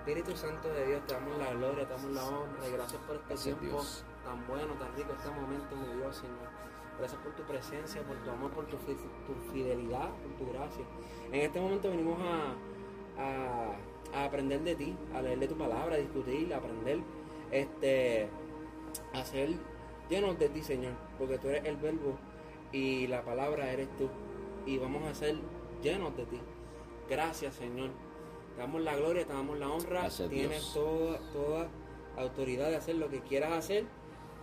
Espíritu Santo de Dios, te damos la gloria, te damos la honra y gracias por este Gracias, tiempo Dios. tan bueno, tan rico, este momento, mi Dios, Señor. Gracias por tu presencia, por tu amor, por tu fidelidad, por tu gracia. En este momento venimos a, a- a aprender de ti, a leer de tu palabra, a discutir, a aprender, este, a ser llenos de ti, Señor, porque tú eres el verbo y la palabra eres tú. Y vamos a ser llenos de ti. Gracias, Señor. Te damos la gloria, te damos la honra. Gracias, Tienes toda, toda autoridad de hacer lo que quieras hacer.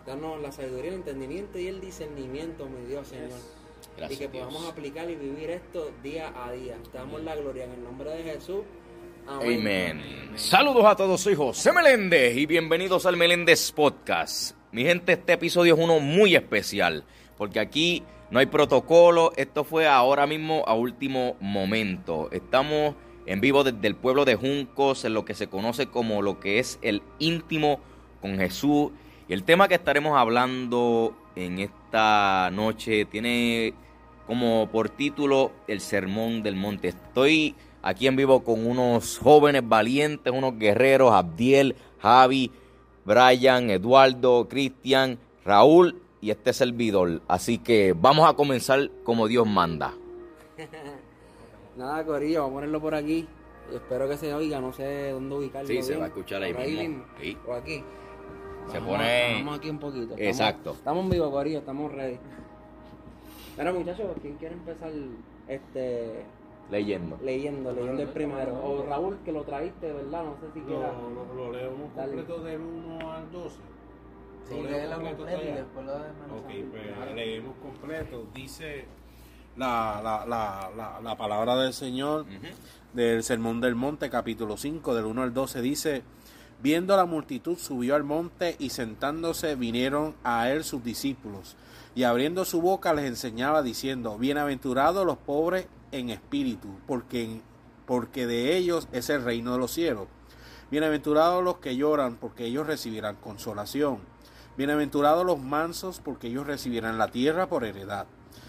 Danos la sabiduría, el entendimiento y el discernimiento, mi Dios, Señor. Gracias, y que Dios. podamos aplicar y vivir esto día a día. Te damos la gloria en el nombre de Jesús. Amén. Amén. Saludos a todos, soy José Meléndez y bienvenidos al Meléndez Podcast. Mi gente, este episodio es uno muy especial porque aquí no hay protocolo, esto fue ahora mismo a último momento. Estamos en vivo desde el pueblo de Juncos, en lo que se conoce como lo que es el íntimo con Jesús. Y el tema que estaremos hablando en esta noche tiene como por título El Sermón del Monte. Estoy aquí en vivo con unos jóvenes valientes, unos guerreros, Abdiel, Javi, Brian, Eduardo, Cristian, Raúl y este servidor. Así que vamos a comenzar como Dios manda. Nada, Corillo, vamos a ponerlo por aquí. Y espero que se oiga, no sé dónde ubicarlo. Sí, se va a escuchar ahí Por mismo. Sí. O aquí. Se Vamos pone- Vamos aquí un poquito. Estamos- Exacto. Estamos en vivo, Corillo, estamos ready. Bueno, muchachos, ¿quién quiere empezar este Leyendo. leyendo, leyendo el primero? O Raúl, que lo traíste, ¿verdad? No sé si quiera. Lo, lo, lo leemos completo del 1 al 12. Sí, léelo completo y todavía. después lo desmenuzamos. Ok, pues leemos completo. Dice la, la, la, la, la palabra del Señor del Sermón del Monte, capítulo 5, del 1 al 12, dice, viendo la multitud subió al monte y sentándose vinieron a él sus discípulos. Y abriendo su boca les enseñaba diciendo, bienaventurados los pobres en espíritu, porque, porque de ellos es el reino de los cielos. Bienaventurados los que lloran, porque ellos recibirán consolación. Bienaventurados los mansos, porque ellos recibirán la tierra por heredad.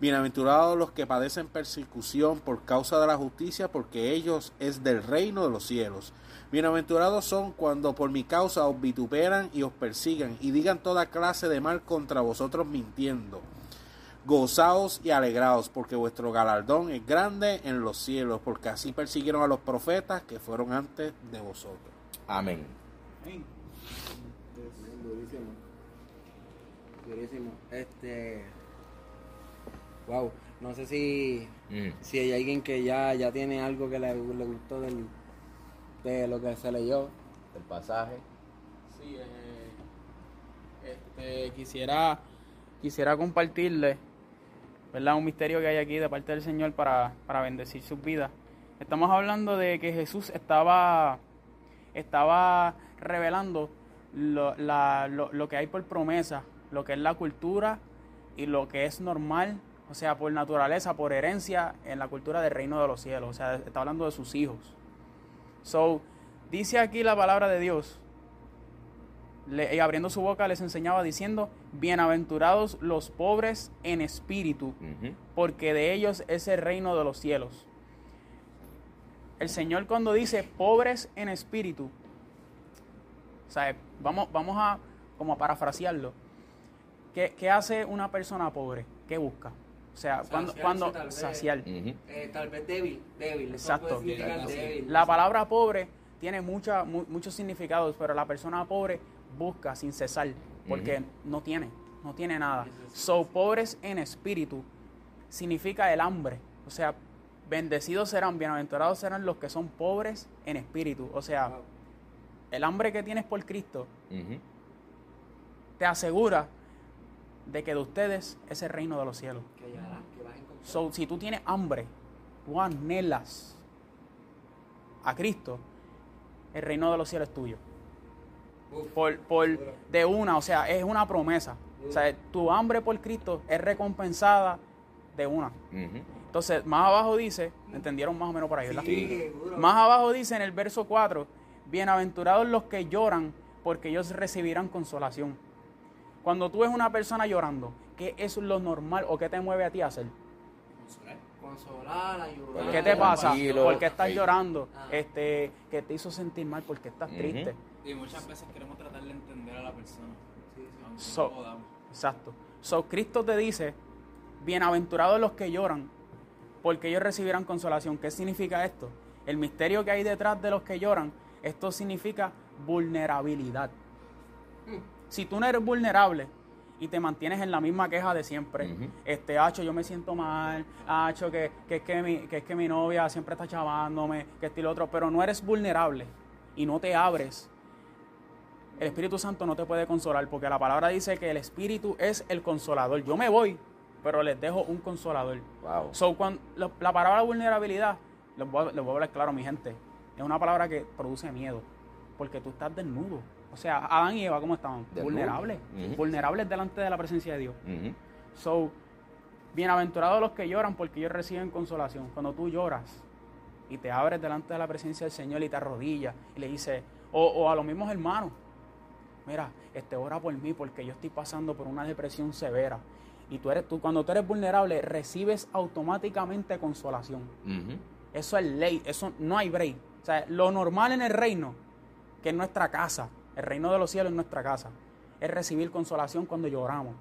Bienaventurados los que padecen persecución por causa de la justicia, porque ellos es del reino de los cielos. Bienaventurados son cuando por mi causa os vituperan y os persigan y digan toda clase de mal contra vosotros mintiendo. Gozaos y alegraos, porque vuestro galardón es grande en los cielos, porque así persiguieron a los profetas que fueron antes de vosotros. Amén. Durísimo. Durísimo. Este. Wow. No sé si, Mm. si hay alguien que ya, ya tiene algo que le, le gustó del, de lo que se leyó. El pasaje. Sí, eh, este, quisiera, quisiera compartirle ¿verdad? un misterio que hay aquí de parte del Señor para, para bendecir sus vidas. Estamos hablando de que Jesús estaba, estaba revelando lo, la- lo- lo que hay por promesa, lo que es la cultura y lo que es normal, o sea, por naturaleza, por herencia en la cultura del reino de los cielos. O sea, está hablando de sus hijos. So, dice aquí la palabra de Dios. Le- y abriendo su boca les enseñaba diciendo, bienaventurados los pobres en espíritu, porque de ellos es el reino de los cielos. El Señor cuando dice pobres en espíritu, o sea, vamos, vamos a como a parafrasearlo. ¿Qué, qué hace una persona pobre? ¿Qué busca? O sea, cuando, Saciarse, cuando tal vez. saciar. Eh, tal vez débil, débil. Exacto. débil. La palabra pobre tiene mucha, mu- muchos significados, pero la persona pobre busca sin cesar, porque no tiene, no tiene nada. So, pobres en espíritu significa el hambre. O sea, bendecidos serán, bienaventurados serán los que son pobres en espíritu. O sea, Wow. el hambre que tienes por Cristo te asegura de que de ustedes es el reino de los cielos. Que llegará, que vas a encontrar. So, si tú tienes hambre, tú anhelas a Cristo, el reino de los cielos es tuyo. Uf, Por, por de una, o sea, es una promesa. O sea, tu hambre por Cristo es recompensada de una. Entonces, más abajo dice, ¿entendieron más o menos por ahí, verdad? Sí. Más abajo dice en el verso 4, bienaventurados los que lloran, porque ellos recibirán consolación. Cuando tú ves una persona llorando, ¿qué es lo normal o qué te mueve a ti a hacer? Consolar, ayudar. ¿Qué te pasa? Tranquilo. ¿Por qué estás Sí. llorando? Ah. Este, ¿Qué te hizo sentir mal? ¿Por qué estás triste? Y muchas veces queremos tratar de entender a la persona. Aunque So- no. Exacto. So, Cristo te dice, bienaventurados los que lloran, porque ellos recibirán consolación. ¿Qué significa esto? El misterio que hay detrás de los que lloran, esto significa vulnerabilidad. Si tú no eres vulnerable y te mantienes en la misma queja de siempre, este, hacho, yo me siento mal, hacho, que, que, es que, mi, que es que mi novia siempre está chavándome, que esto y lo otro, pero no eres vulnerable y no te abres el Espíritu Santo no te puede consolar porque la palabra dice que el Espíritu es el consolador. Yo me voy, pero les dejo un consolador. Wow. So, cuando, la, la palabra vulnerabilidad, les voy, a, les voy a hablar claro, mi gente, es una palabra que produce miedo porque tú estás desnudo. O sea, Adán y Eva, ¿cómo estaban? Vulnerables. Vulnerables delante de la presencia de Dios. So, bienaventurados los que lloran porque ellos reciben consolación. Cuando tú lloras y te abres delante de la presencia del Señor y te arrodillas y le dices, o, o a los mismos hermanos, mira, este ora por mí porque yo estoy pasando por una depresión severa. Y tú eres, tú, cuando tú eres vulnerable, recibes automáticamente consolación. Eso es ley, eso no hay break. O sea, lo normal en el reino, que es nuestra casa, el reino de los cielos es nuestra casa, es recibir consolación cuando lloramos.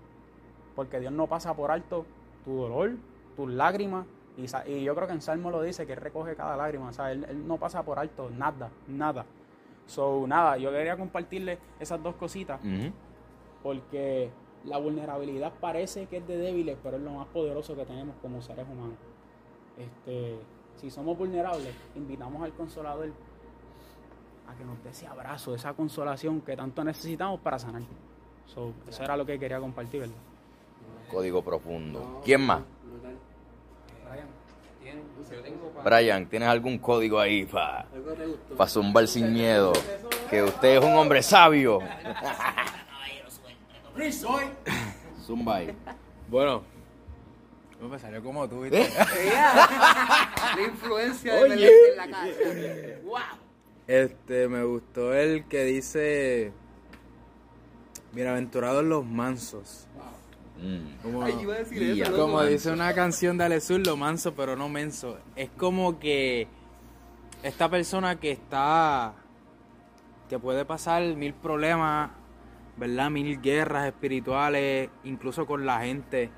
Porque Dios no pasa por alto tu dolor, tus lágrimas. Y, yo creo que en Salmo lo dice, que Él recoge cada lágrima. O sea, Él, Él no pasa por alto nada, nada. So, nada, yo quería compartirle esas dos cositas porque la vulnerabilidad parece que es de débiles, pero es lo más poderoso que tenemos como seres humanos. Este, si somos vulnerables, invitamos al consolador a que nos dé ese abrazo, esa consolación que tanto necesitamos para sanar. So, eso era lo que quería compartir, ¿verdad? Código profundo. ¿Quién más? Brian, ¿tienes algún código ahí para pa zumbar sin miedo? Que usted es un hombre sabio. Zumba ahí. Bueno, me salió como tú, ¿viste? La influencia de en la casa. ¡Wow! Este, me gustó el que dice, bienaventurados los mansos. Mm. Como, Ay, iba a decir Y eso. a- loco. como dice una canción de Alesur, lo manso pero no menso. Es como que esta persona que está, que puede pasar mil problemas, ¿verdad? Mil guerras espirituales, incluso con la gente,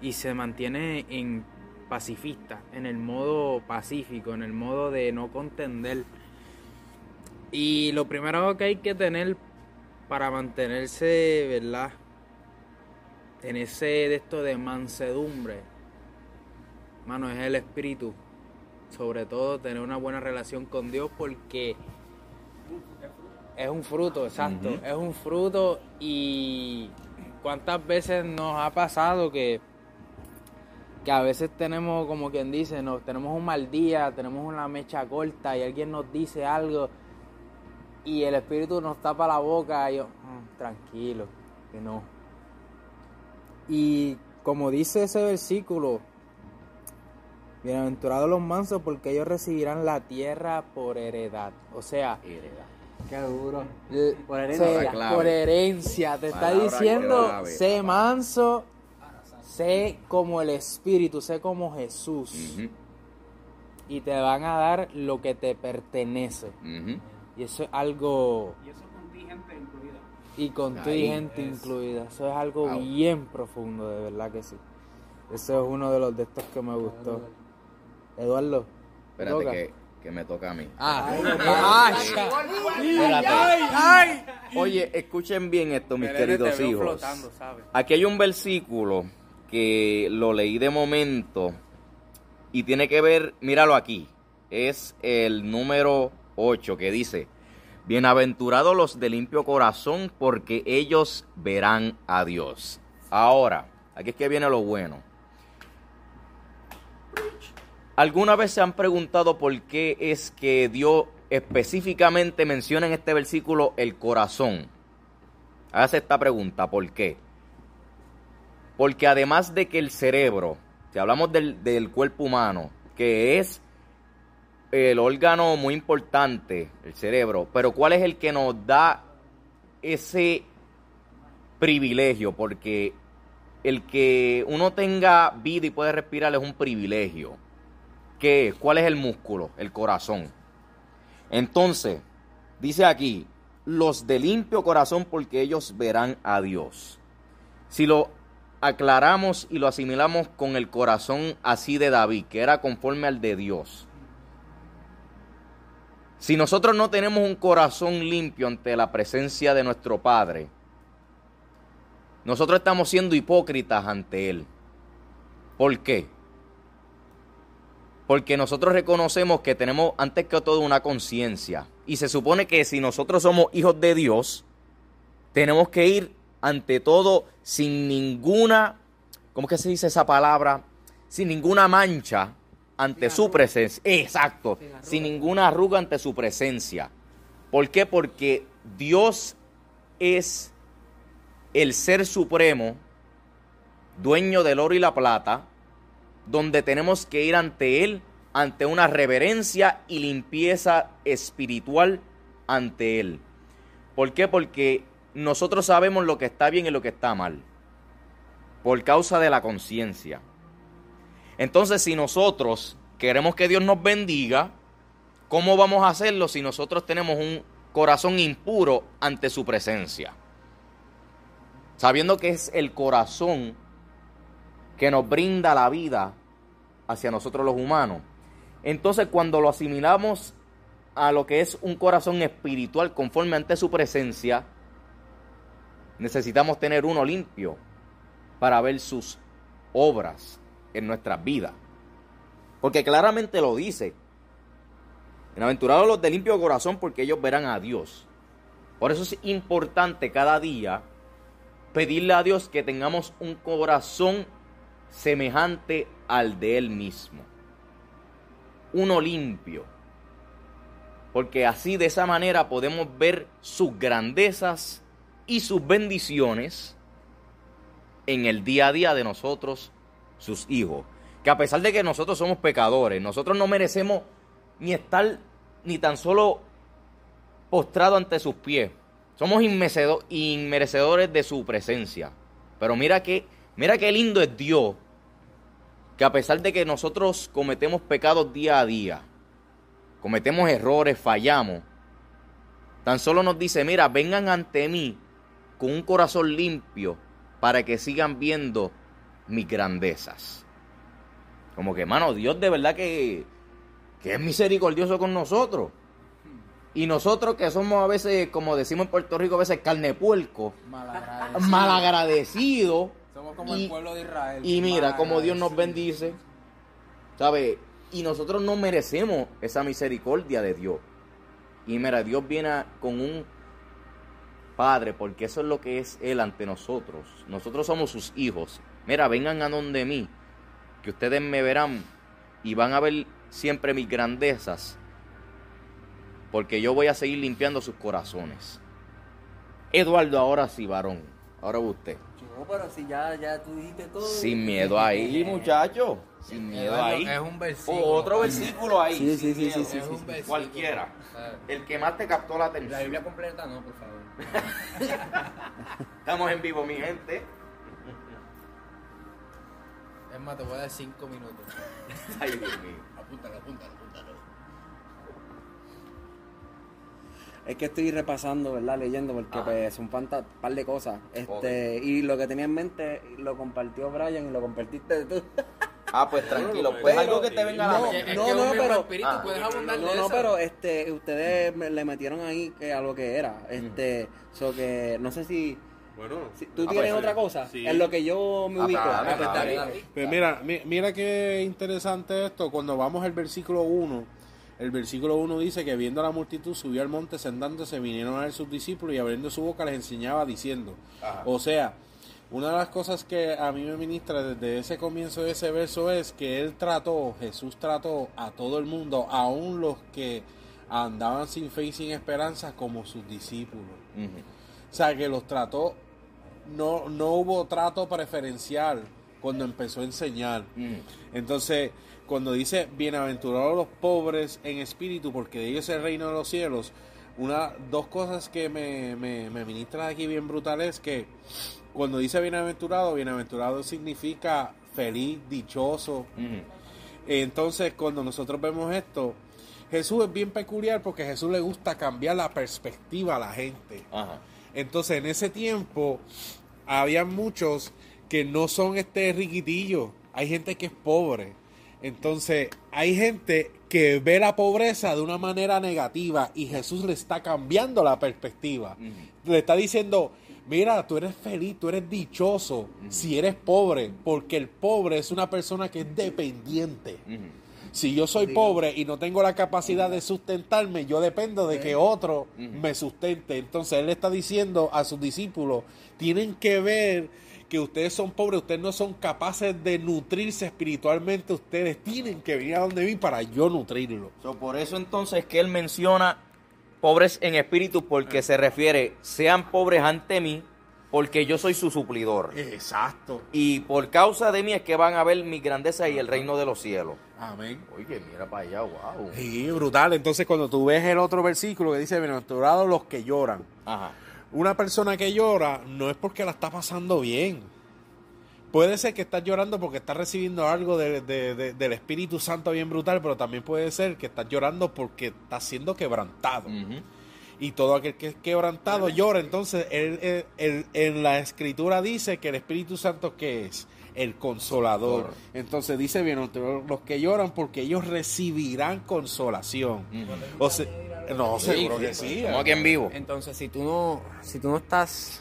y se mantiene en pacifista, en el modo pacífico, en el modo de no contender. Y lo primero que hay que tener para mantenerse, ¿verdad? En ese de esto de mansedumbre, mano, es el espíritu. Sobre todo tener una buena relación con Dios porque es un fruto, exacto. Es un fruto y cuántas veces nos ha pasado que que a veces tenemos, como quien dice, nos, tenemos un mal día, tenemos una mecha corta y alguien nos dice algo y el espíritu nos tapa la boca y yo, "Mm, tranquilo, que no. Y como dice ese versículo, bienaventurados los mansos porque ellos recibirán la tierra por heredad. O sea, Qué duro. l- Por herencia. se- por herencia, te está diciendo, clave, sé papá. manso, sé como el espíritu, sé como Jesús. Y te van a dar lo que te pertenece. Y eso es algo Y eso contingente incluida. y con tu Ahí gente incluida. Eso es algo bien profundo, de verdad que sí. Eso es uno de los de estos que me gustó. Eduardo. ¿te Espérate toca? que, que me toca a mí. Ah, ah, Espérate. Oye, escuchen bien esto, mis queridos hijos. flotando. Aquí hay un versículo que lo leí de momento y tiene que ver, míralo aquí, es el número 8 que dice, bienaventurados los de limpio corazón porque ellos verán a Dios. Ahora, aquí es que viene lo bueno. ¿Alguna vez se han preguntado por qué es que Dios específicamente menciona en este versículo el corazón? Hágase esta pregunta, ¿por qué? Porque además de que el cerebro si hablamos del, del cuerpo humano, que es el órgano muy importante, el cerebro, pero ¿cuál es el que nos da ese privilegio? Porque el que uno tenga vida y puede respirar es un privilegio. ¿Qué es? ¿Cuál es el músculo? El corazón. Entonces, dice aquí, los de limpio corazón porque ellos verán a Dios. Si lo aclaramos y lo asimilamos con el corazón así de David, que era conforme al de Dios. Si nosotros no tenemos un corazón limpio ante la presencia de nuestro Padre, nosotros estamos siendo hipócritas ante Él. ¿Por qué? Porque nosotros reconocemos que tenemos antes que todo una conciencia. Y se supone que si nosotros somos hijos de Dios, tenemos que ir ante todo sin ninguna, ¿cómo que se dice esa palabra? Sin ninguna mancha ante su presencia. Exacto, sin ninguna arruga ante su presencia. ¿Por qué? Porque Dios es el ser supremo, dueño del oro y la plata, donde tenemos que ir ante Él, ante una reverencia y limpieza espiritual ante Él. ¿Por qué? Porque nosotros sabemos lo que está bien y lo que está mal, por causa de la conciencia. Entonces, si nosotros queremos que Dios nos bendiga, ¿cómo vamos a hacerlo si nosotros tenemos un corazón impuro ante su presencia? Sabiendo que es el corazón que nos brinda la vida hacia nosotros los humanos. Entonces, cuando lo asimilamos a lo que es un corazón espiritual conforme ante su presencia, necesitamos tener uno limpio para ver sus obras en nuestras vidas. Porque claramente lo dice. Bienaventurados los de limpio corazón porque ellos verán a Dios. Por eso es importante cada día pedirle a Dios que tengamos un corazón semejante al de Él mismo. Uno limpio. Porque así de esa manera podemos ver sus grandezas y sus bendiciones en el día a día de nosotros, sus hijos. Que a pesar de que nosotros somos pecadores, nosotros no merecemos ni estar ni tan solo postrado ante sus pies. Somos inmerecedores de su presencia. Pero mira que, mira qué lindo es Dios, que a pesar de que nosotros cometemos pecados día a día, cometemos errores, fallamos, tan solo nos dice, mira, vengan ante mí con un corazón limpio para que sigan viendo mis grandezas. Como que, hermano, Dios de verdad que, que es misericordioso con nosotros. Y nosotros que somos a veces, como decimos en Puerto Rico, a veces carne puerco, Malagradecido. malagradecido. Somos como Y- el pueblo de Israel. Y mira como Dios nos bendice, ¿sabe? Y nosotros no merecemos esa misericordia de Dios. Y mira, Dios viene a- con un Padre, porque eso es lo que es Él ante nosotros. Nosotros somos sus hijos. Mira, vengan a donde mí, que ustedes me verán y van a ver siempre mis grandezas, porque yo voy a seguir limpiando sus corazones. Eduardo, ahora sí, varón. Ahora usted. No, pero si ya, ya tú dijiste todo. Sin miedo ahí, muchacho. Sin miedo ahí. Es un versículo. O otro versículo ahí. Sí, sí, sin sí, sí, miedo. sí, Es sí, un sí. versículo. Cualquiera. El que más te captó la La atención. Biblia completa no, por favor. Estamos en vivo, mi gente. Es más, te voy a dar cinco minutos. Ay, Dios mío. Apúntalo, apúntalo, apúntalo. Es que estoy repasando, ¿verdad? Leyendo, porque Ajá. pues, son un par, de cosas. Este, Y lo que tenía en mente lo compartió Brian y lo compartiste tú. Ah, pues tranquilo. Pues algo que te venga a la No, mente. Es no, que no, pero- espíritu, Ah. puedes abundar de No, no, eso. pero este, ustedes me- le metieron ahí que a lo que era. Este, so que no sé si, Bueno, si tú Ah, tienes pues, otra cosa sí. en lo que yo me Ah, ubico. Ah, pues, bien. dale. Pues mira, mi- mira qué interesante esto. Cuando vamos al versículo 1, el versículo 1 dice que viendo a la multitud subió al monte sentándose, vinieron a ver sus discípulos y abriendo su boca les enseñaba diciendo. Ajá. O sea, una de las cosas que a mí me ministra desde ese comienzo de ese verso es que él trató, Jesús trató a todo el mundo, aun los que andaban sin fe y sin esperanza, como sus discípulos. O sea, que los trató, no, no hubo trato preferencial cuando empezó a enseñar. Ujú. Entonces, cuando dice bienaventurados los pobres en espíritu, porque de ellos es el reino de los cielos, una, dos cosas que me, me, me ministran aquí bien brutal es que cuando dice bienaventurado, bienaventurado significa feliz, dichoso. Ujú. Entonces, cuando nosotros vemos esto, Jesús es bien peculiar porque a Jesús le gusta cambiar la perspectiva a la gente. Ajá. Entonces, en ese tiempo, había muchos que no son este riquitillos. Hay gente que es pobre. Entonces, hay gente que ve la pobreza de una manera negativa y Jesús le está cambiando la perspectiva. Le está diciendo, mira, tú eres feliz, tú eres dichoso si eres pobre, porque el pobre es una persona que es dependiente. Si yo soy pobre y no tengo la capacidad de sustentarme, yo dependo de que otro me sustente. Entonces él le está diciendo a sus discípulos, tienen que ver que ustedes son pobres, ustedes no son capaces de nutrirse espiritualmente, ustedes tienen que venir a donde mí para yo nutrirlo. So, por eso entonces que él menciona pobres en espíritu porque se refiere, sean pobres ante mí porque yo soy su suplidor. Exacto. Y por causa de mí es que van a ver mi grandeza y el reino de los cielos. Amén. Oye, mira para allá, wow. Sí, brutal. Entonces cuando tú ves el otro versículo que dice, bienaventurados los que lloran. Ajá. Una persona que llora no es porque la está pasando bien. Puede ser que estás llorando porque estás recibiendo algo de- de- de- del Espíritu Santo bien brutal, pero también puede ser que estás llorando porque estás siendo quebrantado. Ujú. Y todo aquel que es quebrantado llora. Entonces, él- él- él- en la Escritura dice que el Espíritu Santo, ¿qué es? El consolador. Consolador. Entonces dice bien, los que lloran porque ellos recibirán consolación. O sea, no, seguro que sí. Estamos aquí en vivo. Entonces, si tú no, si tú no estás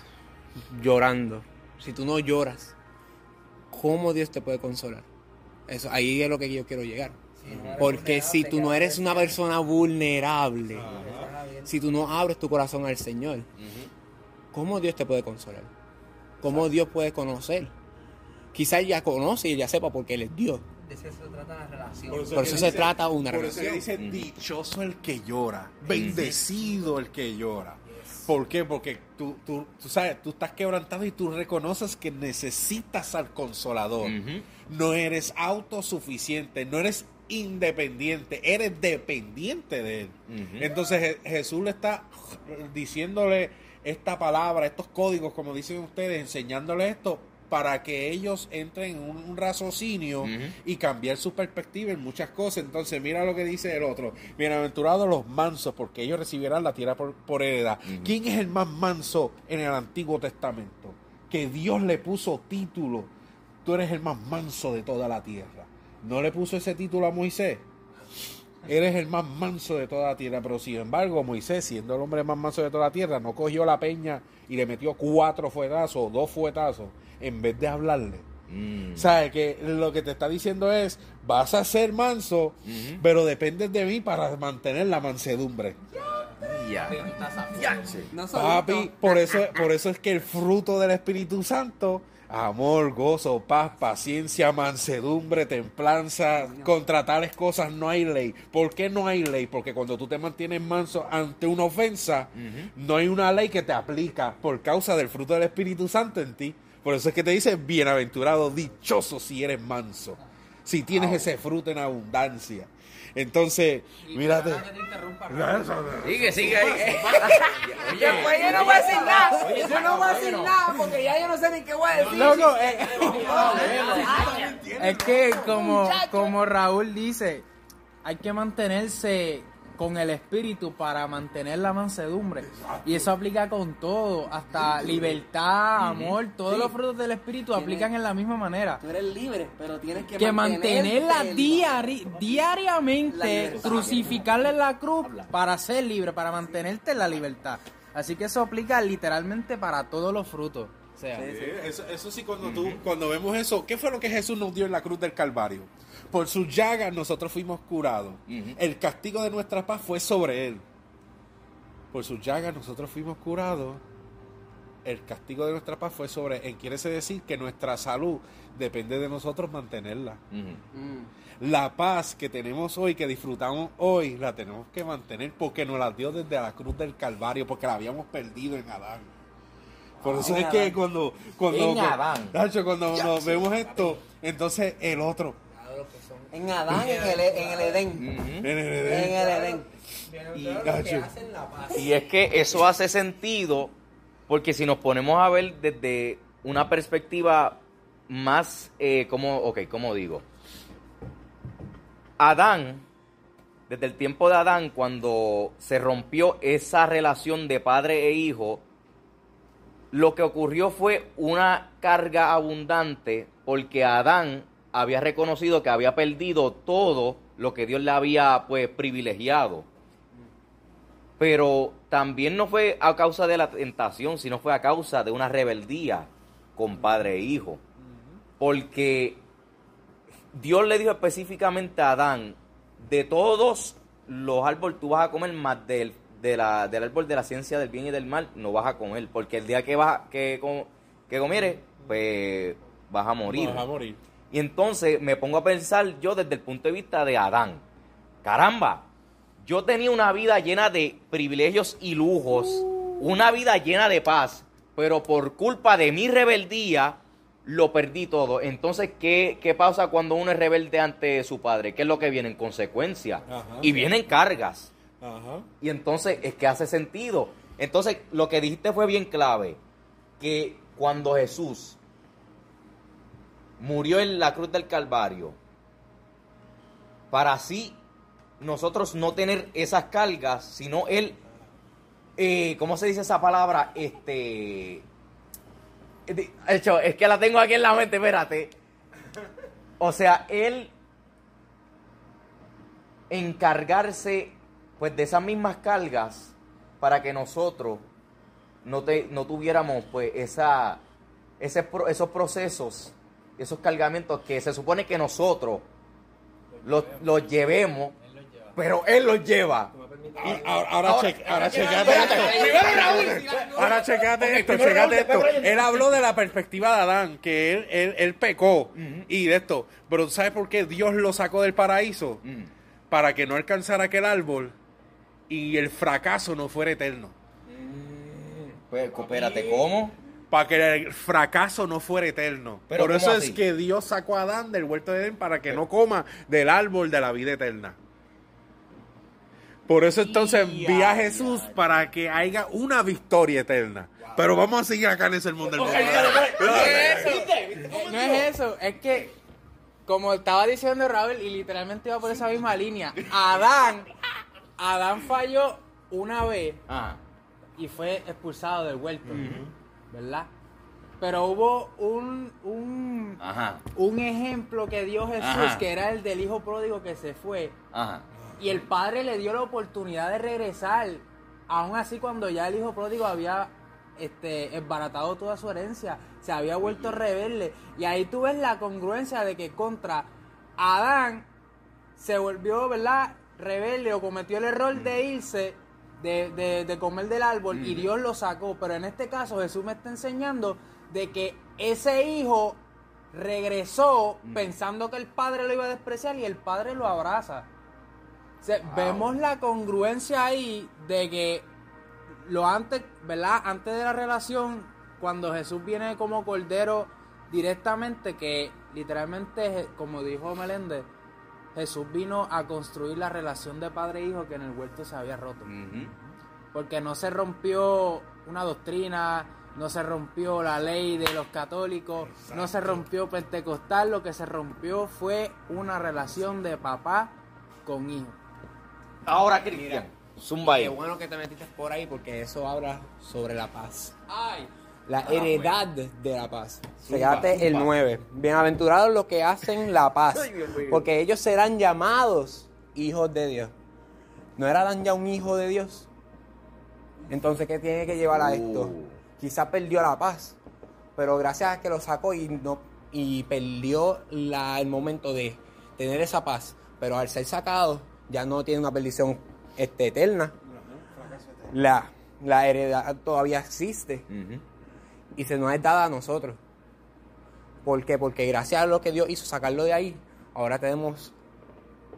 llorando, si tú no lloras, ¿cómo Dios te puede consolar? Eso, ahí es lo que yo quiero llegar. Porque si tú no eres una persona vulnerable, si tú no abres tu corazón al Señor, ¿cómo Dios te puede consolar? ¿Cómo Dios puede conocer? Quizás ya conoce y ya sepa porque Él es Dios. De eso se trata la relación. Por eso se dice- trata una Por eso relación. dice dichoso el que llora, bendecido el que llora. ¿Por qué? Porque tú, tú, tú sabes, tú estás quebrantado y tú reconoces que necesitas al consolador. No eres autosuficiente, no eres independiente, eres dependiente de él. Entonces Je- Jesús le está diciéndole esta palabra, estos códigos, como dicen ustedes, enseñándole esto para que ellos entren en un, un raciocinio y cambiar su perspectiva en muchas cosas. Entonces, mira lo que dice el otro. Bienaventurados los mansos, porque ellos recibirán la tierra por, por heredad. ¿Quién es el más manso en el Antiguo Testamento? Que Dios le puso título. Tú eres el más manso de toda la tierra. ¿No le puso ese título a Moisés? Eres el más manso de toda la tierra, pero sin embargo Moisés, siendo el hombre más manso de toda la tierra, no cogió la peña y le metió cuatro fuetazos, dos fuetazos, en vez de hablarle. Mm. ¿Sabes? Que lo que te está diciendo es, vas a ser manso, pero dependes de mí para mantener la mansedumbre. Ya. Papi, por eso, por eso es que el fruto del Espíritu Santo, amor, gozo, paz, paciencia, mansedumbre, templanza, contra tales cosas no hay ley. ¿Por qué no hay ley? Porque cuando tú te mantienes manso ante una ofensa, no hay una ley que te aplica por causa del fruto del Espíritu Santo en ti. Por eso es que te dice, bienaventurado, dichoso si eres manso, si tienes ese fruto en abundancia. Entonces, mírate. Sigue, sigue ahí. Después yo no voy a decir nada. Yo no voy a decir nada porque ya yo no sé ni qué voy a decir. Loco, eh, es que como, como Raúl dice, hay que mantenerse con el espíritu para mantener la mansedumbre. Y eso aplica con todo, hasta libertad, amor, todos los frutos del espíritu aplican en la misma manera. Tú eres libre, pero tienes que, Que mantenerla diari- La diariamente, libertad. crucificarle en la cruz para ser libre, para mantenerte en la libertad. Así que eso aplica literalmente para todos los frutos. O sea, Eso, eso sí, cuando, tú, cuando vemos eso, ¿qué fue lo que Jesús nos dio en la cruz del Calvario? Por sus llagas nosotros fuimos curados. El castigo de nuestra paz fue sobre él. Por sus llagas nosotros fuimos curados. El castigo de nuestra paz fue sobre él. Quiere decir que nuestra salud depende de nosotros mantenerla. La paz que tenemos hoy, que disfrutamos hoy, la tenemos que mantener porque nos la dio desde la cruz del Calvario, porque la habíamos perdido en Adán. Por eso En es que cuando, cuando. Nacho, cuando nos vemos esto, entonces el otro. En Adán, en el, en el Edén. En el En Edén. el. Y es que eso hace sentido porque si nos ponemos a ver desde una perspectiva más, eh, como, ok, ¿cómo digo? Adán, desde el tiempo de Adán, cuando se rompió esa relación de padre e hijo, lo que ocurrió fue una carga abundante porque Adán había reconocido que había perdido todo lo que Dios le había pues privilegiado. Pero también no fue a causa de la tentación, sino fue a causa de una rebeldía con padre e hijo. Porque Dios le dijo específicamente a Adán, de todos los árboles tú vas a comer más del, de la- del árbol de la ciencia del bien y del mal, no vas a comer, porque el día que que comieres, pues vas a morir. vas a morir. Y entonces me pongo a pensar yo desde el punto de vista de Adán. Caramba, yo tenía una vida llena de privilegios y lujos, una vida llena de paz, pero por culpa de mi rebeldía lo perdí todo. Entonces, ¿qué, qué pasa cuando uno es rebelde ante su padre? ¿Qué es lo que viene en consecuencia? Ajá. Y vienen cargas. Ajá. Y entonces es que hace sentido. Entonces, lo que dijiste fue bien clave. Que cuando Jesús murió en la cruz del Calvario, para así nosotros no tener esas cargas, sino Él, eh, ¿cómo se dice esa palabra? Este... hecho, es que la tengo aquí en la mente, espérate. O sea, Él encargarse pues de esas mismas cargas para que nosotros no, te, no tuviéramos pues esa, esos procesos, esos cargamientos que se supone que nosotros los, los llevemos, pero Él los lleva. Ahora, ahora, ahora, Ahora- che- ahora checate Espérate, esto. primero. Ahora checate esto, checate. Él habló de la perspectiva de Adán, que él, él, él pecó y de esto. Pero ¿tú ¿sabes por qué Dios lo sacó del paraíso? Mm. Para que no alcanzara aquel árbol y el fracaso no fuera eterno. Pues, espérate, ¿cómo? Para que el fracaso no fuera eterno. Pero Por eso ¿cómo es que Dios sacó a Adán del huerto de Edén para que no coma del árbol de la vida eterna. Por eso entonces envía a Jesús para que haya una victoria eterna. Pero vamos a seguir acá en ese mundo del mundo. No es eso, es que, como estaba diciendo Raúl, y literalmente iba por esa misma línea, Adán, Adán falló una vez Ajá. y fue expulsado del huerto, ¿verdad? Pero hubo un, un, Ajá. un ejemplo que dio Jesús, Ajá. que era el del hijo pródigo que se fue, Ajá. y el padre le dio la oportunidad de regresar, aún así cuando ya el hijo pródigo había este, esbaratado toda su herencia, se había vuelto rebelde. Y ahí tú ves la congruencia de que contra Adán se volvió, ¿verdad? Rebelde o cometió el error de irse, de, de- de comer del árbol y Dios lo sacó. Pero en este caso Jesús me está enseñando de que ese hijo regresó pensando que el padre lo iba a despreciar y el padre lo abraza. O sea, Vemos la congruencia ahí de que lo antes, ¿verdad? Antes de la relación, cuando Jesús viene como cordero directamente, que literalmente, como dijo Meléndez, Jesús vino a construir la relación de padre e hijo que en el huerto se había roto. Porque no se rompió una doctrina, no se rompió la ley de los católicos, no se rompió pentecostal, lo que se rompió fue una relación de papá con hijo. Ahora, Cristian. Zumba ahí. Qué bueno que te metiste por ahí porque eso habla sobre la paz. Ay, La heredad de la paz. Fíjate el zumba. 9. Bienaventurados los que hacen la paz, porque ellos serán llamados hijos de Dios. ¿No era Dan ya un hijo de Dios? Entonces, ¿qué tiene que llevar a esto? Uh. Quizás perdió la paz, pero gracias a que lo sacó y no y perdió la- el momento de tener esa paz, pero al ser sacado ya no tiene una perdición este, eterna. La, la heredad todavía existe. Y se nos es dada a nosotros. ¿Por qué? Porque gracias a lo que Dios hizo sacarlo de ahí, ahora tenemos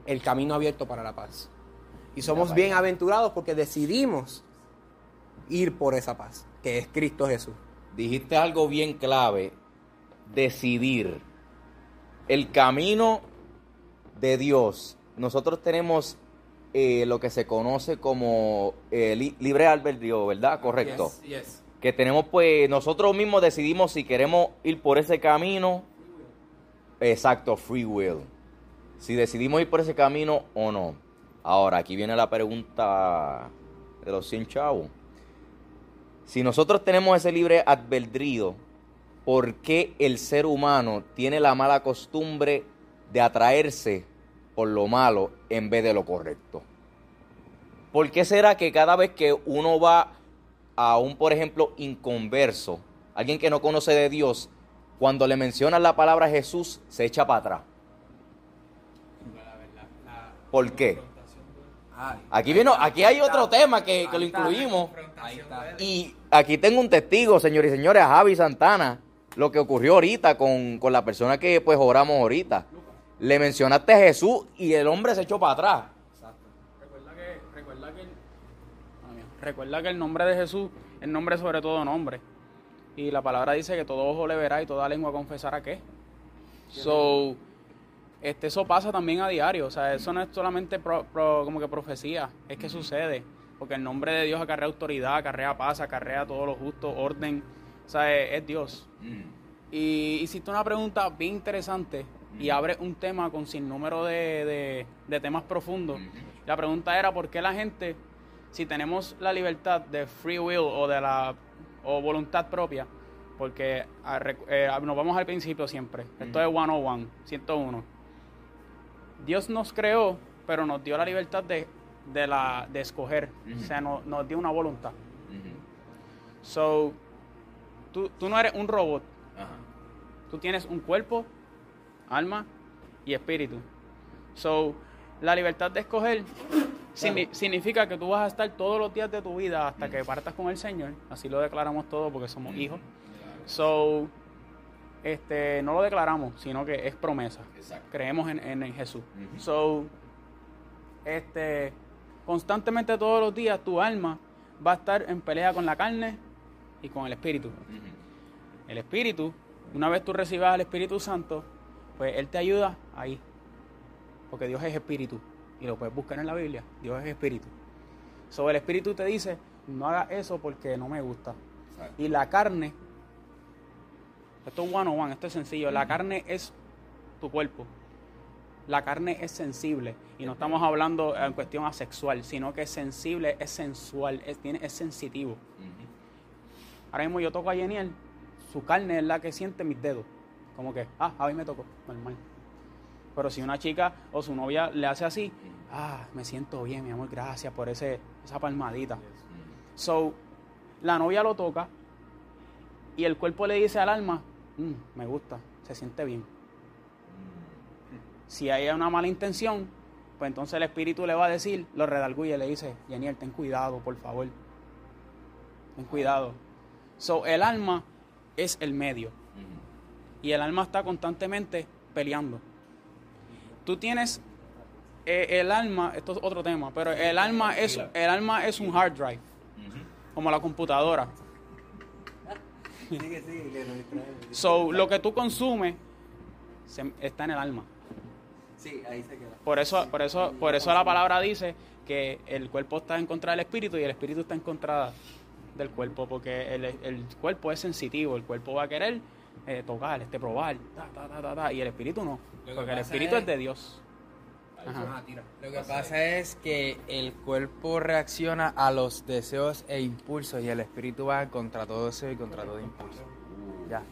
el camino abierto para la paz. Y somos bienaventurados porque decidimos ir por esa paz, que es Cristo Jesús. dijiste algo bien clave, decidir. El camino de Dios. Nosotros tenemos eh, lo que se conoce como eh, li- libre albedrío, ¿verdad? Correcto. Yes, yes. Que tenemos pues, nosotros mismos decidimos si queremos ir por ese camino. Exacto, free will. Si decidimos ir por ese camino o no. Ahora, aquí viene la pregunta de los 100 chavos. Si nosotros tenemos ese libre albedrío, ¿por qué el ser humano tiene la mala costumbre de atraerse por lo malo en vez de lo correcto? ¿Por qué será que cada vez que uno va a un, por ejemplo, inconverso, alguien que no conoce de Dios, cuando le mencionan la palabra Jesús, se echa para atrás? ¿Por qué? Aquí vino, aquí hay otro tema que, que lo incluimos. Y aquí tengo un testigo, señores y señores, a Javi Santana, lo que ocurrió ahorita con, con la persona que pues oramos ahorita. Le mencionaste a Jesús y el hombre se echó para atrás. Recuerda que, recuerda que, el, Ay, mía. Recuerda que el nombre de Jesús es nombre sobre todo nombre. Y la palabra dice que todo ojo le verá y toda lengua confesará que. So, este, eso pasa también a diario. O sea, eso no es solamente pro- pro- como que profecía, es que sucede. Porque el nombre de Dios acarrea autoridad, acarrea paz, acarrea todo lo justo, orden. O sea, es, es Dios. Y hiciste una pregunta bien interesante y abre un tema con sin número de, de- de temas profundos. La pregunta era por qué la gente, si tenemos la libertad de free will o de la o voluntad propia, porque a rec- eh, a- nos vamos al principio siempre. Esto es 101, 101. Dios nos creó, pero nos dio la libertad de, de, la, de escoger. O sea, no- nos dio una voluntad. So, tú, tú no eres un robot. Tú tienes un cuerpo, alma y espíritu. So, la libertad de escoger signi- significa que tú vas a estar todos los días de tu vida hasta que partas con el Señor. Así lo declaramos todos porque somos hijos. So, este, no lo declaramos, sino que es promesa. Creemos en, en- en Jesús. So, este, constantemente todos los días tu alma va a estar en pelea con la carne y con el espíritu. El espíritu, una vez tú recibas al Espíritu Santo, pues Él te ayuda ahí. Porque Dios es espíritu. Y lo puedes buscar en la Biblia. Dios es espíritu. Sobre el espíritu te dice, no hagas eso porque no me gusta. Y la carne, esto es one on one, esto es sencillo. La carne es tu cuerpo. La carne es sensible. Y no estamos hablando en cuestión asexual, sino que es sensible, es sensual, es, tiene, es sensitivo. Ahora mismo yo toco a Yeniel, su carne es la que siente mis dedos. Como que, ah, a mí me tocó, normal. Pero si una chica o su novia le hace así, ah, me siento bien, mi amor, gracias por ese, esa palmadita. So, la novia lo toca y el cuerpo le dice al alma, "Mm, me gusta, se siente bien. Si hay una mala intención, pues entonces el espíritu le va a decir, lo redarguye, le dice, Yeniel, ten cuidado, por favor. Ten cuidado. So, el alma es el medio. Y el alma está constantemente peleando. Tú tienes eh, el alma, esto es otro tema, pero el alma es el alma es un hard drive, como la computadora. So, lo que tú consumes se- está en el alma. Sí, ahí se queda. Por eso, por eso, por eso la palabra dice que el cuerpo está en contra del espíritu y el espíritu está en contra del cuerpo, porque el, el cuerpo es sensitivo, el cuerpo va a querer eh, tocar, este probar, ta, ta, ta, ta, ta, y el espíritu no, que porque el espíritu es- es de Dios. Ajá. Lo que pasa es que el cuerpo reacciona a los deseos e impulsos y el espíritu va contra todo deseo y contra todo impulso. Ya.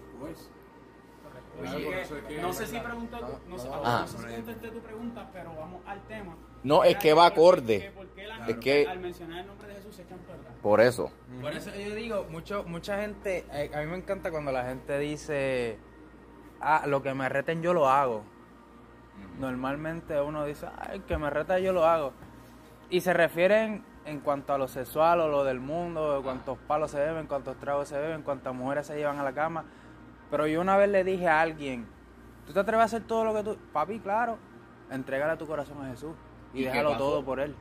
No sé si preguntó, no sé, Ah. no sé si contesté tu pregunta, pero vamos al tema. No, es que va acorde. ¿Por qué la Es gente que- al mencionar el nombre de Jesús se echan para atrás? Por eso. Por eso yo digo, mucho, mucha gente, eh, a mí me encanta cuando la gente dice, ah, lo que me reten yo lo hago. Normalmente uno dice, ay, que me reta yo lo hago. Y se refieren en cuanto a lo sexual o lo del mundo, de cuántos palos se beben, cuántos tragos se beben, cuántas mujeres se llevan a la cama. Pero yo una vez le dije a alguien, ¿tú te atreves a hacer todo lo que tú... Papi, claro, entrégale tu corazón a Jesús y, ¿Y déjalo todo por él.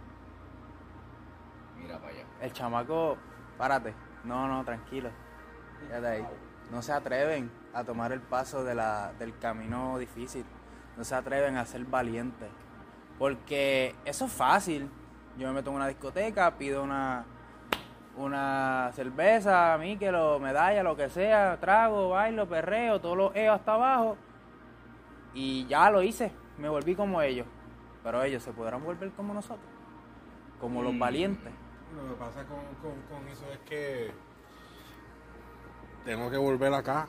Mira para allá. El chamaco, párate. No, no, tranquilo. Fíjate ahí. No se atreven a tomar el paso de la, del camino difícil. No se atreven a ser valientes. Porque eso es fácil. Yo me meto en una discoteca, pido una, una cerveza, níquel o medalla, lo que sea, trago, bailo, perreo, todos los EO hasta abajo. Y ya lo hice, me volví como ellos. Pero ellos se podrán volver como nosotros, como los valientes. Lo que pasa con, con- con eso es que tengo que volver acá.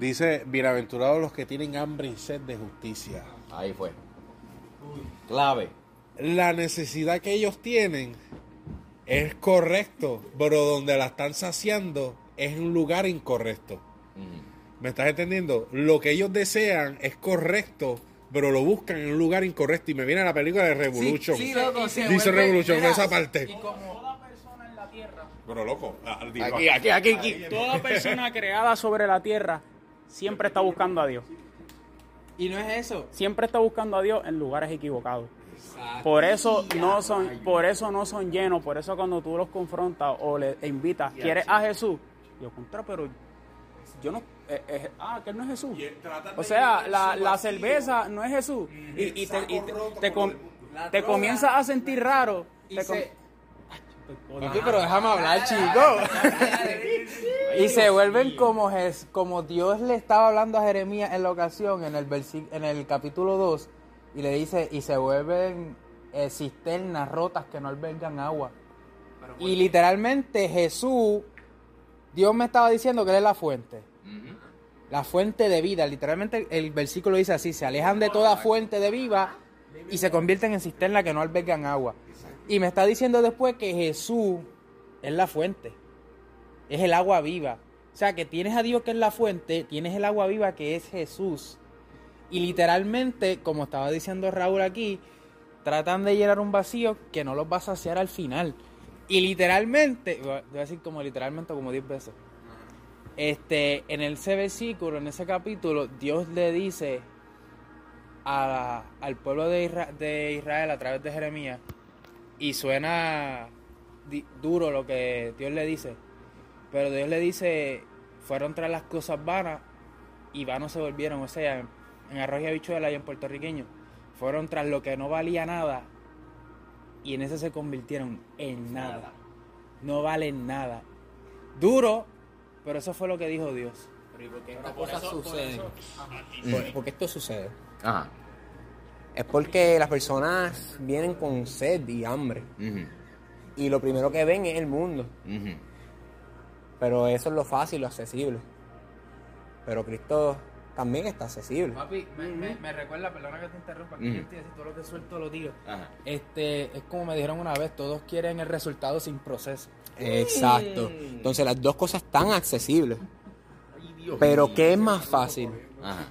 Dice, bienaventurados los que tienen hambre y sed de justicia. Ahí fue. Clave. La necesidad que ellos tienen es correcto, pero donde la están saciando es un lugar incorrecto. ¿Me estás entendiendo? Lo que ellos desean es correcto, pero lo buscan en un lugar incorrecto. Y me viene la película de Revolution. sí, loco, sí. Dice vuelve- Revolution en mira, esa parte. Y como toda persona en la tierra, Pero loco, Aquí, aquí, aquí, aquí. toda persona creada sobre la tierra, siempre está buscando a Dios. Y no es eso. Siempre está buscando a Dios en lugares equivocados. Por eso no son, por eso no son llenos, por eso cuando tú los confrontas o le invitas, ¿quieres a Jesús? Yo contra, pero yo no, eh, eh, ah, que él no es Jesús. O sea, la, la cerveza no es Jesús. Y, y te, y te, te com- te comienzas a sentir raro. Y te com- se- Papi, pero déjame hablar, chico. y se vuelven como, Jes- como Dios le estaba hablando a Jeremías en la ocasión, en el, versi- en el capítulo 2, y le dice, y se vuelven eh, cisternas rotas que no albergan agua. Y literalmente Jesús, Dios me estaba diciendo que Él es la fuente. La fuente de vida. Literalmente el versículo dice así, se alejan de toda fuente de vida y se convierten en cisternas que no albergan agua. Y me está diciendo después que Jesús es la fuente. Es el agua viva. O sea, que tienes a Dios que es la fuente, tienes el agua viva que es Jesús. Y literalmente, como estaba diciendo Raúl aquí, tratan de llenar un vacío que no los va a saciar al final. Y literalmente, voy a decir como literalmente como 10 veces. Este, en ese versículo, en ese capítulo, Dios le dice a- al pueblo de, Isra- de Israel a través de Jeremías, y suena duro lo que Dios le dice, pero Dios le dice, fueron tras las cosas vanas y vanos se volvieron, o sea, en, en arroz y habichuela y en puertorriqueño, fueron tras lo que no valía nada y en eso se convirtieron en nada. No valen nada. Duro, pero eso fue lo que dijo Dios. Estas cosas suceden. Por- porque esto sucede. Ajá. Es porque las personas vienen con sed y hambre. Y lo primero que ven es el mundo. Pero eso es lo fácil, lo accesible. Pero Cristo también está accesible. Papi, me, me- me recuerda, perdona que te interrumpa, que Ujú. yo estoy todo lo que suelto lo digo. Ajá. Este, es como me dijeron una vez, todos quieren el resultado sin proceso. Exacto. Entonces las dos cosas están accesibles. Pero ¿qué es más fácil? Ajá.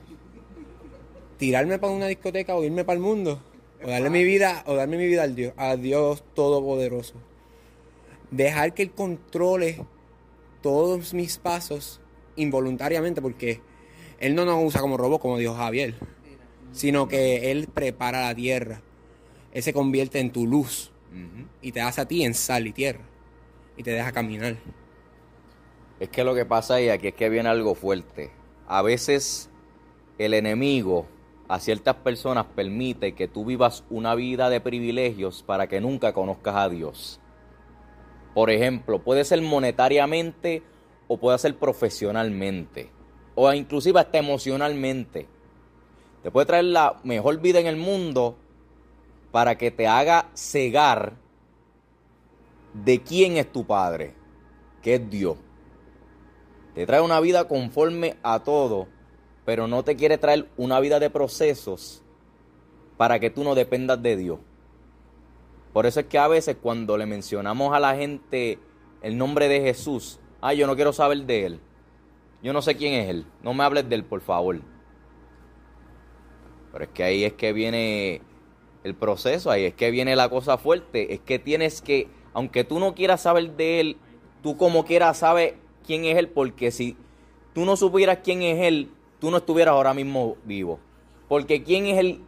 ¿Tirarme para una discoteca o irme para el mundo? O darle mi vida, o darme mi vida al Dios, a Dios Todopoderoso. Dejar que Él controle todos mis pasos involuntariamente, porque Él no nos usa como robot, como dijo Javier, sino que Él prepara la tierra. Él se convierte en tu luz y te hace a ti en sal y tierra y te deja caminar. Es que lo que pasa y aquí es que viene algo fuerte. A veces el enemigo a ciertas personas permite que tú vivas una vida de privilegios para que nunca conozcas a Dios. Por ejemplo, puede ser monetariamente o puede ser profesionalmente o inclusive hasta emocionalmente. Te puede traer la mejor vida en el mundo para que te haga cegar de quién es tu padre, que es Dios. Te trae una vida conforme a todo, pero no te quiere traer una vida de procesos para que tú no dependas de Dios. Por eso es que a veces cuando le mencionamos a la gente el nombre de Jesús, ay, yo no quiero saber de él. Yo no sé quién es él. No me hables de él, por favor. Pero es que ahí es que viene el proceso, ahí es que viene la cosa fuerte. Es que tienes que, aunque tú no quieras saber de él, tú como quieras sabes quién es él, porque si tú no supieras quién es él, tú no estuvieras ahora mismo vivo. Porque quién es el,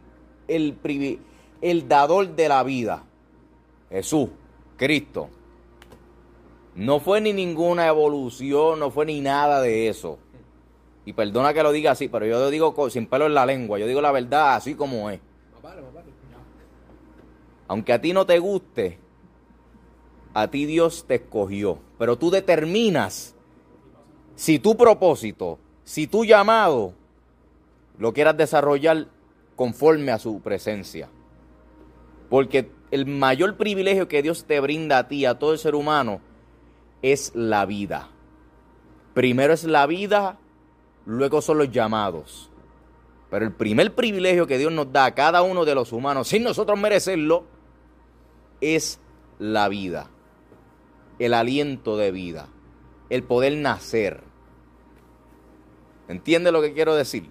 el, el dador de la vida. Jesús, Cristo. No fue ni ninguna evolución, no fue ni nada de eso. Y perdona que lo diga así, pero yo lo digo sin pelo en la lengua. Yo digo la verdad así como es. Aunque a ti no te guste, a ti Dios te escogió. Pero tú determinas si tu propósito, si tu llamado lo quieras desarrollar conforme a su presencia. Porque el mayor privilegio que Dios te brinda a ti, a todo el ser humano, es la vida. Primero es la vida, luego son los llamados. Pero el primer privilegio que Dios nos da a cada uno de los humanos, sin nosotros merecerlo, es la vida. El aliento de vida. El poder nacer. ¿Entiendes lo que quiero decir?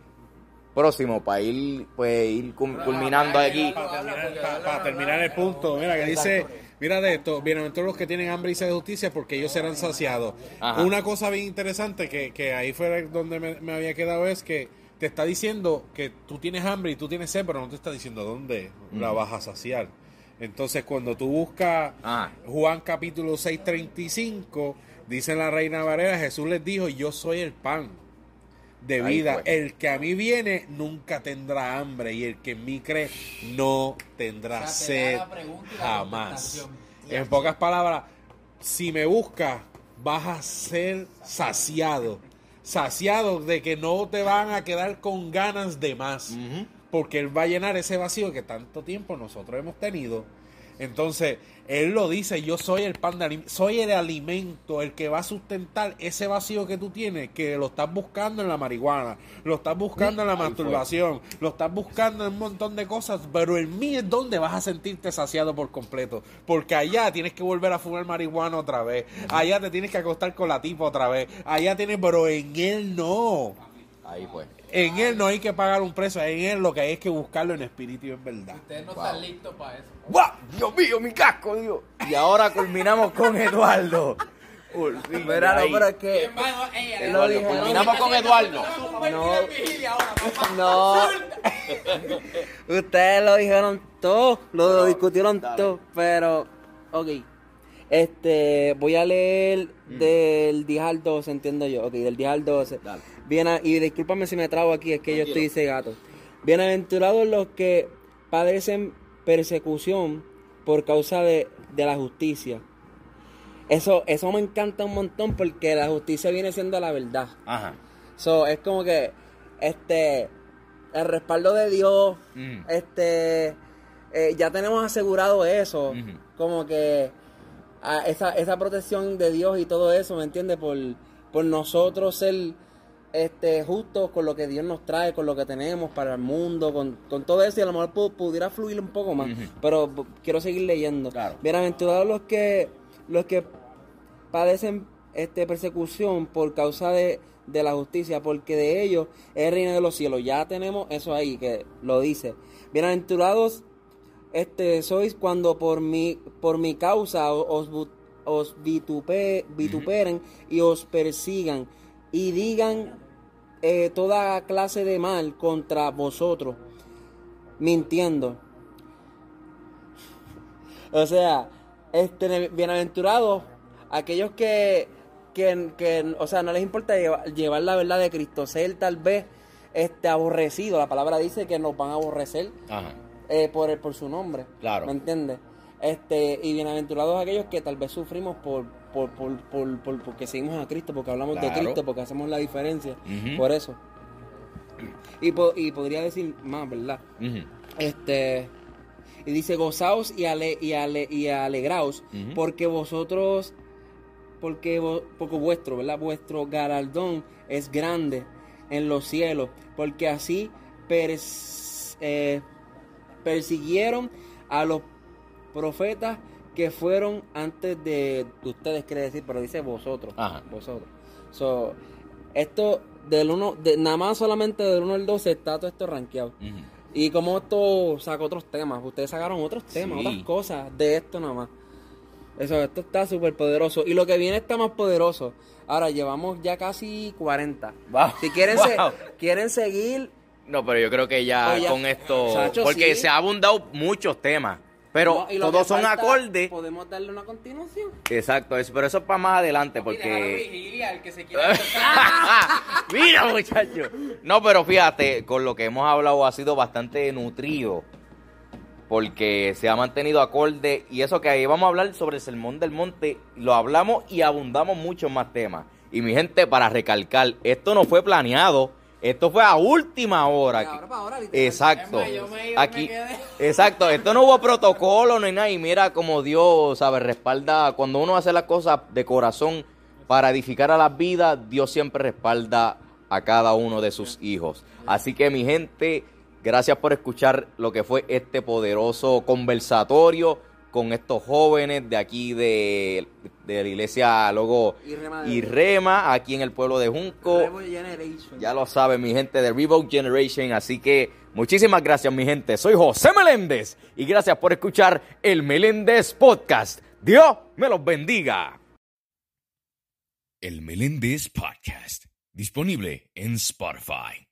Próximo, para ir, pues, ir culminando aquí. Para terminar, pa- para terminar el punto, mira que dice, mira de esto, bienaventurados los que tienen hambre y sed de justicia porque ellos serán saciados. Ajá. Una cosa bien interesante que, que ahí fue donde me, me había quedado es que te está diciendo que tú tienes hambre y tú tienes sed, pero no te está diciendo dónde la vas a saciar. Entonces cuando tú buscas Ah. Juan capítulo 6:35, dice la reina Varela, Jesús les dijo, yo soy el pan de vida. fue. El que a mí viene nunca tendrá hambre y el que en mí cree no tendrá O sea, sed jamás. En pocas palabras, si me buscas, vas a ser saciado. Saciado de que no te van a quedar con ganas de más. Porque Él va a llenar ese vacío que tanto tiempo nosotros hemos tenido. Entonces, Él lo dice, yo soy el pan de soy el alimento, el que va a sustentar ese vacío que tú tienes, que lo estás buscando en la marihuana, lo estás buscando en la masturbación, lo estás buscando en un montón de cosas, pero en mí es donde vas a sentirte saciado por completo. Porque allá tienes que volver a fumar marihuana otra vez, allá te tienes que acostar con la tipa otra vez, allá tienes, pero en Él no. Ahí fue. En él no hay que pagar un precio, en él lo que hay es que buscarlo en espíritu y en verdad. Ustedes no están listos para eso. ¡Guau! Dios mío, mi casco, Dios. Y ahora culminamos con Eduardo. No, ahí. pero es que. Hermano, ey, Lo Eduardo, dije, culminamos con Eduardo. No. No. Ustedes lo dijeron todo, lo discutieron todo, pero, ok. Este, voy a leer del 10 al 12, entiendo yo. Ok, del 10 al 12. Dale. Bien, y discúlpame si me trago aquí, es que yo estoy cegato. Bienaventurados los que padecen persecución por causa de, de la justicia. Eso, eso me encanta un montón porque la justicia viene siendo la verdad. Ajá. So, es como que este el respaldo de Dios, Mm. este eh, ya tenemos asegurado eso, como que ah, esa, esa protección de Dios y todo eso, ¿me entiendes? Por, por nosotros ser este justos con lo que Dios nos trae, con lo que tenemos para el mundo, con, con todo eso, y a lo mejor pu- pudiera fluir un poco más, pero quiero seguir leyendo. Claro. Bienaventurados los que los que padecen este persecución por causa de, de la justicia, porque de ellos es el reino de los cielos. Ya tenemos eso ahí que lo dice. Bienaventurados este sois cuando por mi por mi causa os os vitupe- vituperen y os persigan y digan eh, toda clase de mal contra vosotros mintiendo. O sea, este, bienaventurados aquellos que, que, que, o sea, no les importa llevar, llevar la verdad de Cristo, ser tal vez este, aborrecido. La palabra dice que nos van a aborrecer Ajá. eh, por, por su nombre. Claro. ¿Me entiendes? Este, y bienaventurados aquellos que tal vez sufrimos por, por, por, por, por- porque seguimos a Cristo, porque hablamos de. Cristo, porque hacemos la diferencia. Por eso. Y, po- y podría decir más, ¿verdad? Este y dice gozaos y, ale, y, ale- y alegraos porque vosotros porque, vo- porque vuestro verdad vuestro galardón es grande en los cielos porque así pers- eh, persiguieron a los profetas que fueron antes de, de ustedes quiere decir pero dice vosotros Ajá. vosotros so, esto del uno de, nada más solamente del 1 al 12 está todo esto rankeado y como esto sacó otros temas, ustedes sacaron otros temas, Sí. otras cosas de esto nada más. Eso, esto está súper poderoso. Y lo que viene está más poderoso. Ahora llevamos ya casi 40. Wow. Si quieren, se- quieren seguir, No, pero yo creo que ya ya. con esto. Porque sí. se ha abundado muchos temas. Pero No, todos son falta, acordes. Podemos darle una continuación. Exacto, eso, pero eso es para más adelante dejar porque... vigilia, el que se quiera Mira, muchacho. No, pero fíjate, con lo que hemos hablado ha sido bastante nutrido. Porque se ha mantenido acorde. Y eso que ahí vamos a hablar sobre el sermón del monte. Lo hablamos y abundamos mucho en más temas. Y mi gente, para recalcar, esto no fue planeado. Esto fue a última hora. De ahora para ahora. Exacto. Más, yo me Aquí, quedé. exacto. Esto no hubo protocolo ni nada. Y mira como Dios, sabe, respalda. Cuando uno hace las cosas de corazón para edificar a las vidas, Dios siempre respalda a cada uno de sus hijos. Así que mi gente, gracias por escuchar lo que fue este poderoso conversatorio con estos jóvenes de aquí de, de la iglesia Logo Y Rema de- y Rema, aquí en el pueblo de Junco. Ya lo saben, mi gente de Revoke Generation. Así que muchísimas gracias, mi gente. Soy José Meléndez y gracias por escuchar el Meléndez Podcast. Dios me los bendiga. El Meléndez Podcast, disponible en Spotify.